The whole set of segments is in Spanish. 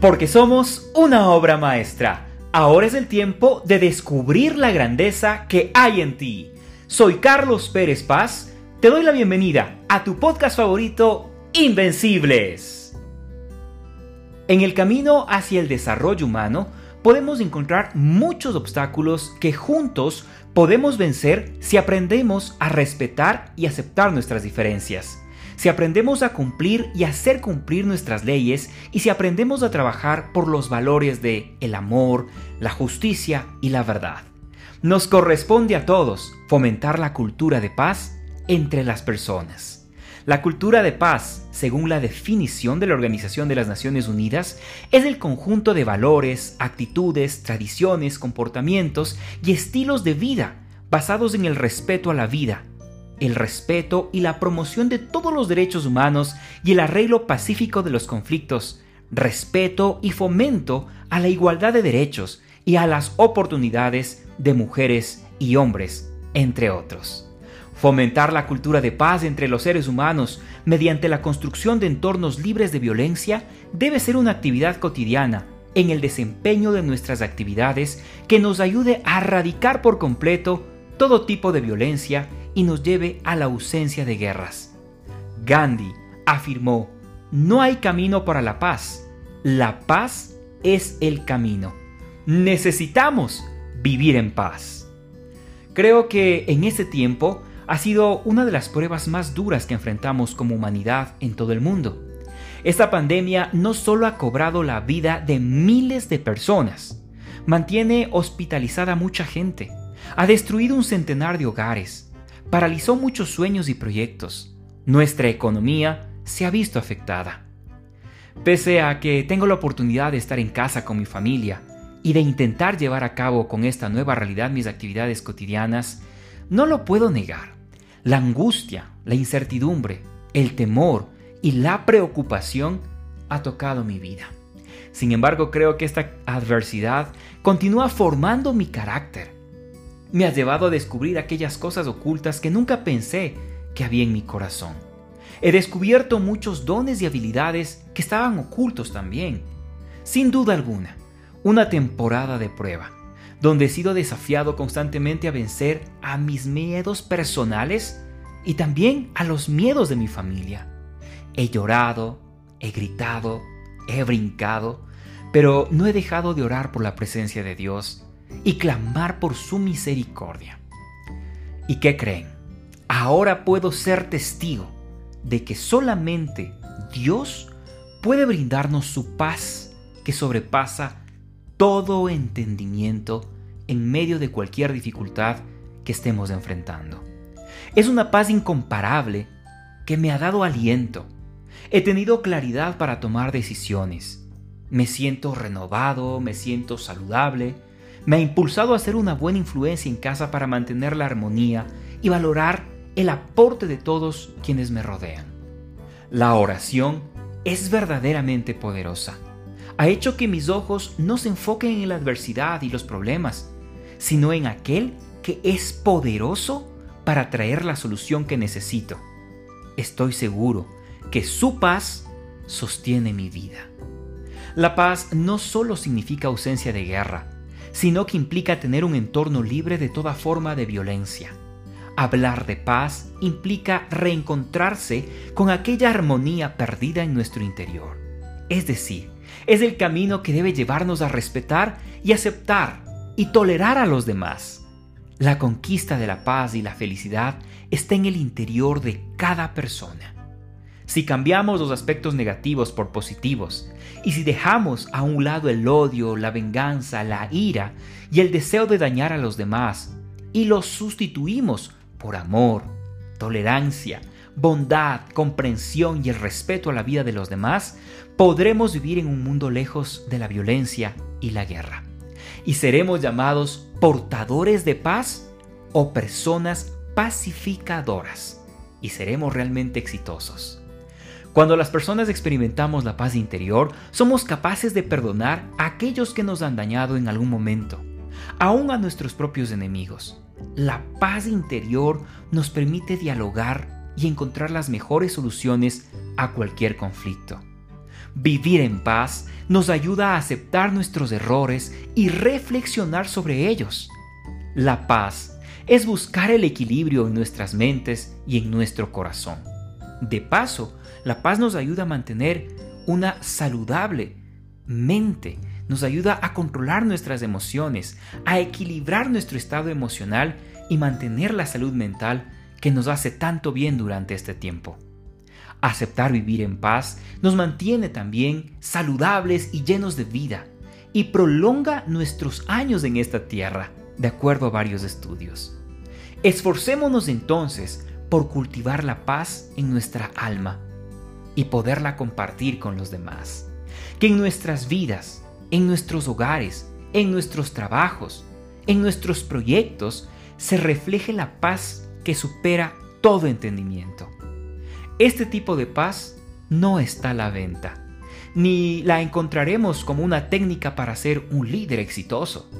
Porque somos una obra maestra. Ahora es el tiempo de descubrir la grandeza que hay en ti. Soy Carlos Pérez Paz. Te doy la bienvenida a tu podcast favorito, Invencibles. En el camino hacia el desarrollo humano, podemos encontrar muchos obstáculos que juntos podemos vencer si aprendemos a respetar y aceptar nuestras diferencias si aprendemos a cumplir y hacer cumplir nuestras leyes y si aprendemos a trabajar por los valores de el amor, la justicia y la verdad. Nos corresponde a todos fomentar la cultura de paz entre las personas. La cultura de paz, según la definición de la Organización de las Naciones Unidas, es el conjunto de valores, actitudes, tradiciones, comportamientos y estilos de vida basados en el respeto a la vida, el respeto y la promoción de todos los derechos humanos y el arreglo pacífico de los conflictos, respeto y fomento a la igualdad de derechos y a las oportunidades de mujeres y hombres, entre otros. Fomentar la cultura de paz entre los seres humanos mediante la construcción de entornos libres de violencia debe ser una actividad cotidiana en el desempeño de nuestras actividades que nos ayude a erradicar por completo todo tipo de violencia y nos lleve a la ausencia de guerras. Gandhi afirmó, no hay camino para la paz, la paz es el camino. Necesitamos vivir en paz. Creo que en ese tiempo ha sido una de las pruebas más duras que enfrentamos como humanidad en todo el mundo. Esta pandemia no solo ha cobrado la vida de miles de personas, mantiene hospitalizada mucha gente, ha destruido un centenar de hogares, paralizó muchos sueños y proyectos. Nuestra economía se ha visto afectada. Pese a que tengo la oportunidad de estar en casa con mi familia y de intentar llevar a cabo con esta nueva realidad mis actividades cotidianas, no lo puedo negar. La angustia, la incertidumbre, el temor y la preocupación ha tocado mi vida. Sin embargo, creo que esta adversidad continúa formando mi carácter me has llevado a descubrir aquellas cosas ocultas que nunca pensé que había en mi corazón. He descubierto muchos dones y habilidades que estaban ocultos también. Sin duda alguna, una temporada de prueba, donde he sido desafiado constantemente a vencer a mis miedos personales y también a los miedos de mi familia. He llorado, he gritado, he brincado, pero no he dejado de orar por la presencia de Dios y clamar por su misericordia. ¿Y qué creen? Ahora puedo ser testigo de que solamente Dios puede brindarnos su paz que sobrepasa todo entendimiento en medio de cualquier dificultad que estemos enfrentando. Es una paz incomparable que me ha dado aliento. He tenido claridad para tomar decisiones. Me siento renovado, me siento saludable, me ha impulsado a ser una buena influencia en casa para mantener la armonía y valorar el aporte de todos quienes me rodean. La oración es verdaderamente poderosa. Ha hecho que mis ojos no se enfoquen en la adversidad y los problemas, sino en aquel que es poderoso para traer la solución que necesito. Estoy seguro que su paz sostiene mi vida. La paz no solo significa ausencia de guerra, sino que implica tener un entorno libre de toda forma de violencia. Hablar de paz implica reencontrarse con aquella armonía perdida en nuestro interior. Es decir, es el camino que debe llevarnos a respetar y aceptar y tolerar a los demás. La conquista de la paz y la felicidad está en el interior de cada persona. Si cambiamos los aspectos negativos por positivos y si dejamos a un lado el odio, la venganza, la ira y el deseo de dañar a los demás y los sustituimos por amor, tolerancia, bondad, comprensión y el respeto a la vida de los demás, podremos vivir en un mundo lejos de la violencia y la guerra. Y seremos llamados portadores de paz o personas pacificadoras. Y seremos realmente exitosos. Cuando las personas experimentamos la paz interior, somos capaces de perdonar a aquellos que nos han dañado en algún momento, aún a nuestros propios enemigos. La paz interior nos permite dialogar y encontrar las mejores soluciones a cualquier conflicto. Vivir en paz nos ayuda a aceptar nuestros errores y reflexionar sobre ellos. La paz es buscar el equilibrio en nuestras mentes y en nuestro corazón. De paso, la paz nos ayuda a mantener una saludable mente, nos ayuda a controlar nuestras emociones, a equilibrar nuestro estado emocional y mantener la salud mental que nos hace tanto bien durante este tiempo. Aceptar vivir en paz nos mantiene también saludables y llenos de vida y prolonga nuestros años en esta tierra, de acuerdo a varios estudios. Esforcémonos entonces por cultivar la paz en nuestra alma y poderla compartir con los demás. Que en nuestras vidas, en nuestros hogares, en nuestros trabajos, en nuestros proyectos, se refleje la paz que supera todo entendimiento. Este tipo de paz no está a la venta, ni la encontraremos como una técnica para ser un líder exitoso.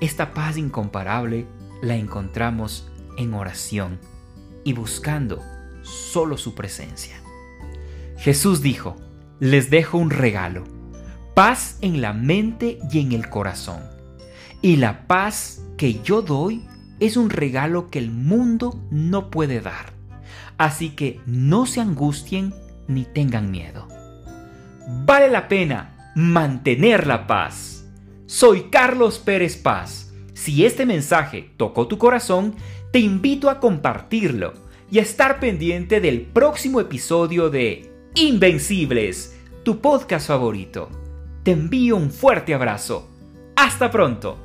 Esta paz incomparable la encontramos en oración y buscando solo su presencia. Jesús dijo, les dejo un regalo, paz en la mente y en el corazón. Y la paz que yo doy es un regalo que el mundo no puede dar. Así que no se angustien ni tengan miedo. Vale la pena mantener la paz. Soy Carlos Pérez Paz. Si este mensaje tocó tu corazón, te invito a compartirlo y a estar pendiente del próximo episodio de Invencibles, tu podcast favorito. Te envío un fuerte abrazo. Hasta pronto.